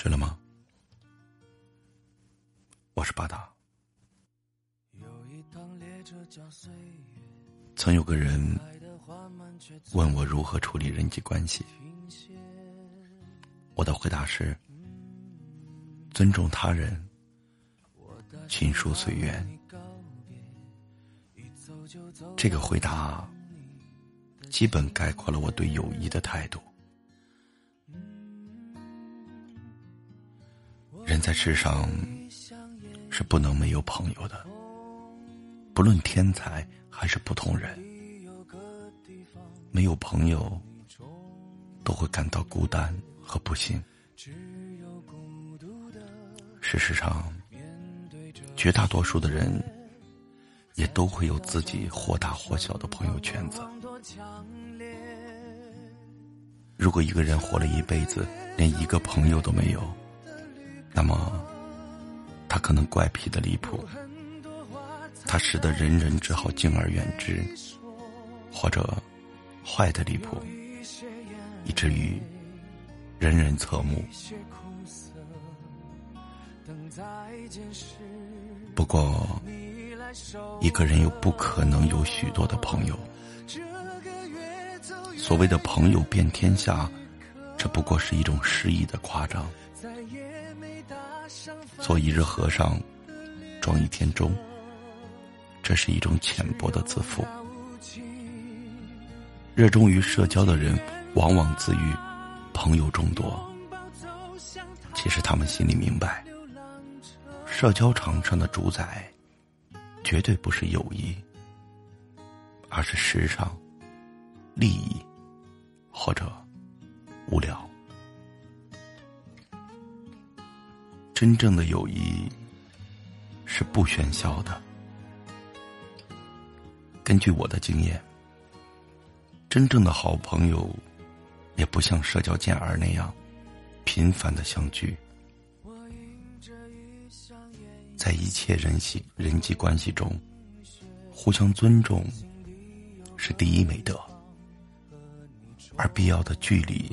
睡了吗？我是巴达。曾有个人问我如何处理人际关系，我的回答是：尊重他人，情书随缘。这个回答基本概括了我对友谊的态度。人在世上是不能没有朋友的，不论天才还是普通人，没有朋友都会感到孤单和不幸。事实上，绝大多数的人。也都会有自己或大或小的朋友圈子。如果一个人活了一辈子，连一个朋友都没有，那么他可能怪癖的离谱，他使得人人只好敬而远之，或者坏的离谱，以至于人人侧目。不过。一个人又不可能有许多的朋友。所谓的朋友遍天下，这不过是一种诗意的夸张。做一日和尚，撞一天钟，这是一种浅薄的自负。热衷于社交的人，往往自愈朋友众多。其实他们心里明白，社交场上的主宰。绝对不是友谊，而是时尚、利益或者无聊。真正的友谊是不喧嚣的。根据我的经验，真正的好朋友也不像社交健儿那样频繁的相聚。在一切人系人际关系中，互相尊重是第一美德，而必要的距离，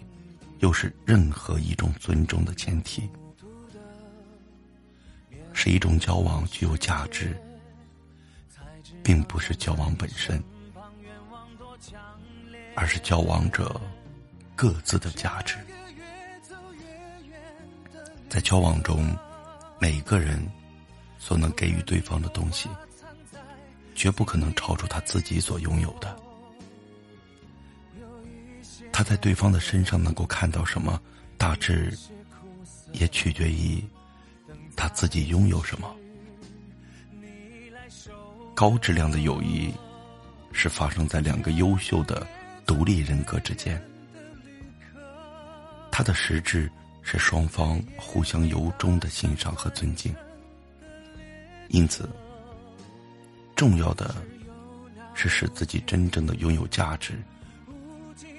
又是任何一种尊重的前提。是一种交往具有价值，并不是交往本身，而是交往者各自的价值。在交往中，每个人。所能给予对方的东西，绝不可能超出他自己所拥有的。他在对方的身上能够看到什么，大致也取决于他自己拥有什么。高质量的友谊是发生在两个优秀的独立人格之间，它的实质是双方互相由衷的欣赏和尊敬。因此，重要的是使自己真正的拥有价值，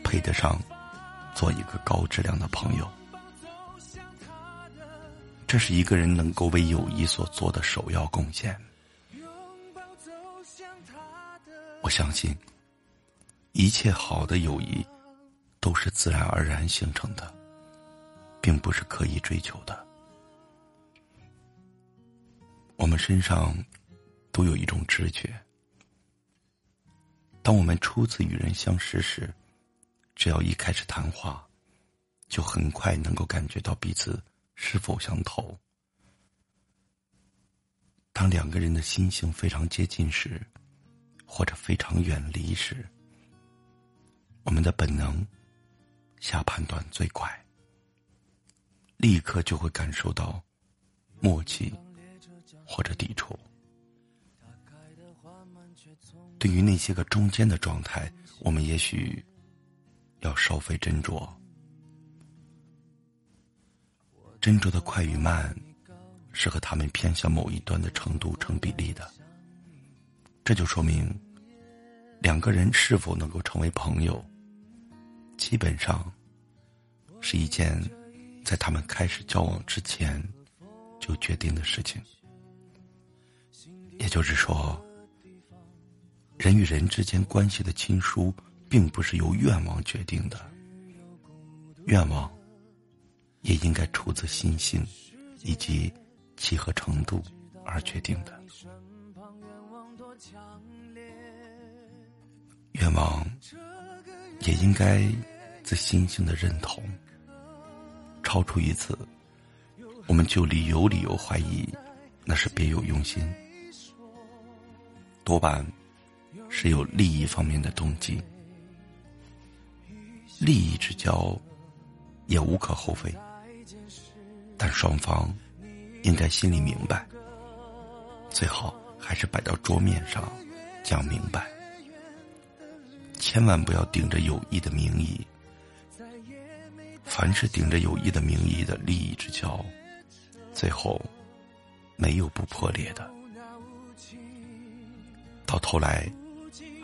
配得上做一个高质量的朋友。这是一个人能够为友谊所做的首要贡献。我相信，一切好的友谊都是自然而然形成的，并不是刻意追求的。我们身上都有一种直觉，当我们初次与人相识时，只要一开始谈话，就很快能够感觉到彼此是否相投。当两个人的心性非常接近时，或者非常远离时，我们的本能下判断最快，立刻就会感受到默契。或者抵触。对于那些个中间的状态，我们也许要稍费斟酌。斟酌的快与慢，是和他们偏向某一端的程度成比例的。这就说明，两个人是否能够成为朋友，基本上是一件在他们开始交往之前就决定的事情。也就是说，人与人之间关系的亲疏，并不是由愿望决定的。愿望也应该出自心性以及契合程度而决定的。愿望也应该自心性的认同。超出一次，我们就理有理由怀疑，那是别有用心，多半是有利益方面的动机。利益之交也无可厚非，但双方应该心里明白，最好还是摆到桌面上讲明白，千万不要顶着友谊的名义。凡是顶着友谊的名义的利益之交，最后没有不破裂的。到头来，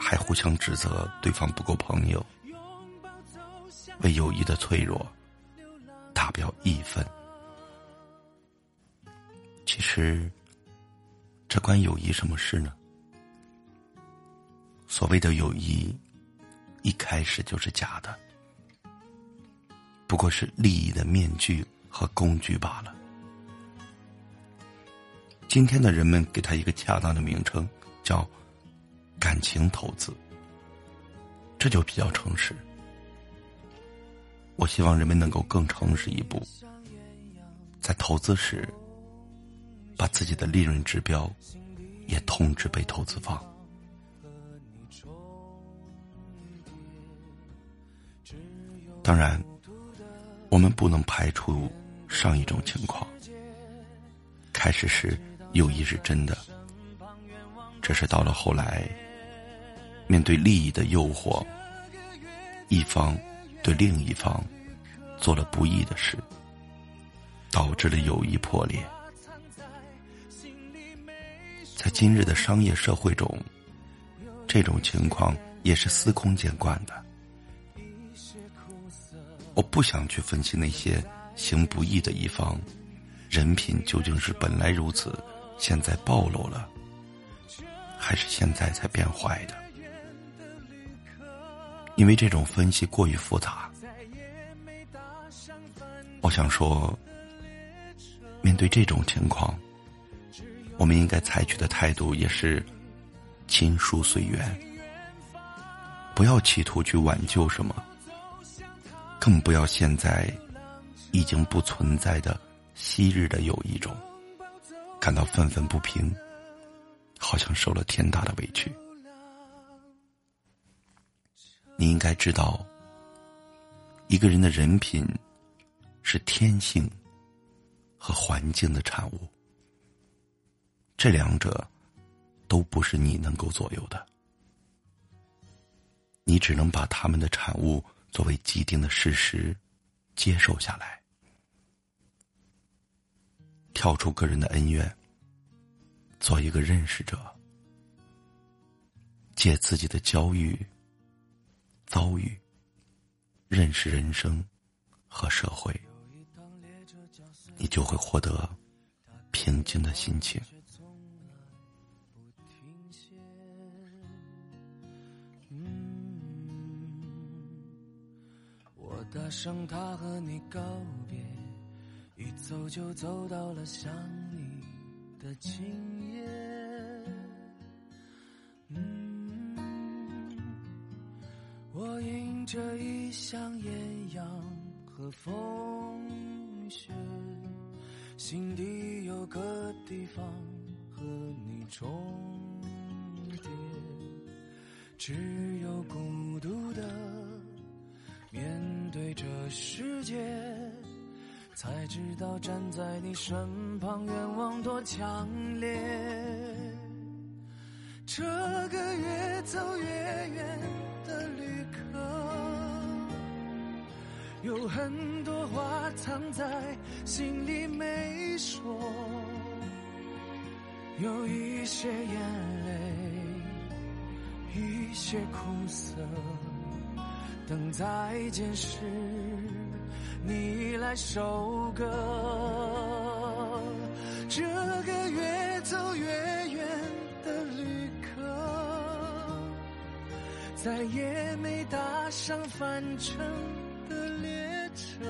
还互相指责对方不够朋友，为友谊的脆弱打表一分。其实，这关友谊什么事呢？所谓的友谊，一开始就是假的。不过是利益的面具和工具罢了。今天的人们给他一个恰当的名称，叫“感情投资”，这就比较诚实。我希望人们能够更诚实一步，在投资时，把自己的利润指标也通知被投资方。当然。我们不能排除上一种情况：开始时友谊是真的，只是到了后来，面对利益的诱惑，一方对另一方做了不义的事，导致了友谊破裂。在今日的商业社会中，这种情况也是司空见惯的。我不想去分析那些行不义的一方，人品究竟是本来如此，现在暴露了，还是现在才变坏的？因为这种分析过于复杂。我想说，面对这种情况，我们应该采取的态度也是亲疏随缘，不要企图去挽救什么。更不要陷在已经不存在的昔日的友谊中，感到愤愤不平，好像受了天大的委屈。你应该知道，一个人的人品是天性和环境的产物，这两者都不是你能够左右的，你只能把他们的产物。作为既定的事实，接受下来，跳出个人的恩怨，做一个认识者，借自己的遭遇、遭遇，认识人生和社会，你就会获得平静的心情。搭上他和你告别，一走就走到了想你的今夜。嗯，我迎着异乡艳阳和风雪，心底有个地方和你重叠，只有孤独的。对这世界，才知道站在你身旁，愿望多强烈。这个越走越远的旅客，有很多话藏在心里没说，有一些眼泪，一些苦涩。等再见时，你来收割。这个越走越远的旅客，再也没搭上返程的列车。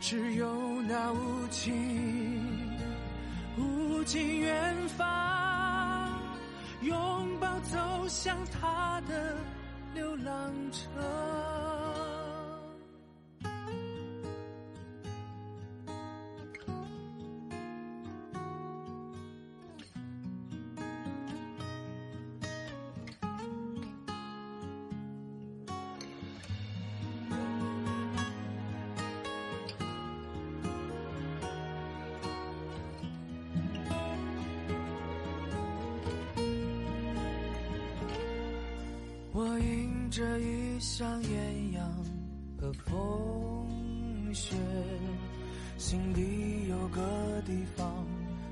只有那无尽无尽远方，拥抱走向他的流浪者。我迎着一箱艳阳和风雪，心底有个地方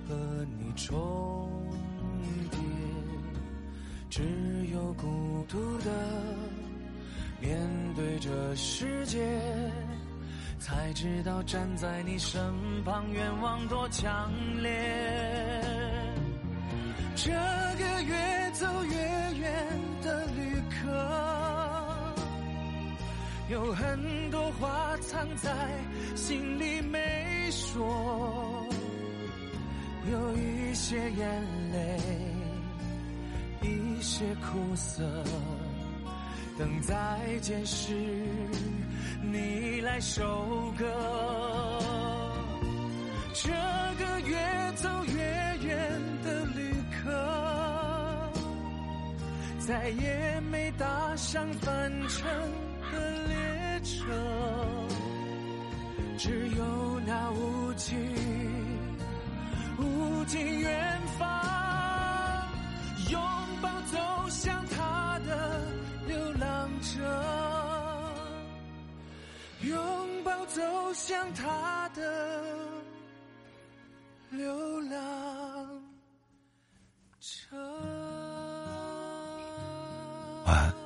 和你重叠。只有孤独的面对这世界，才知道站在你身旁愿望多强烈。这有很多话藏在心里没说，有一些眼泪，一些苦涩，等再见时你来收割。这个越走越远的旅客，再也没搭上返程。的列车，只有那无尽无尽远方，拥抱走向他的流浪者，拥抱走向他的流浪者。晚安。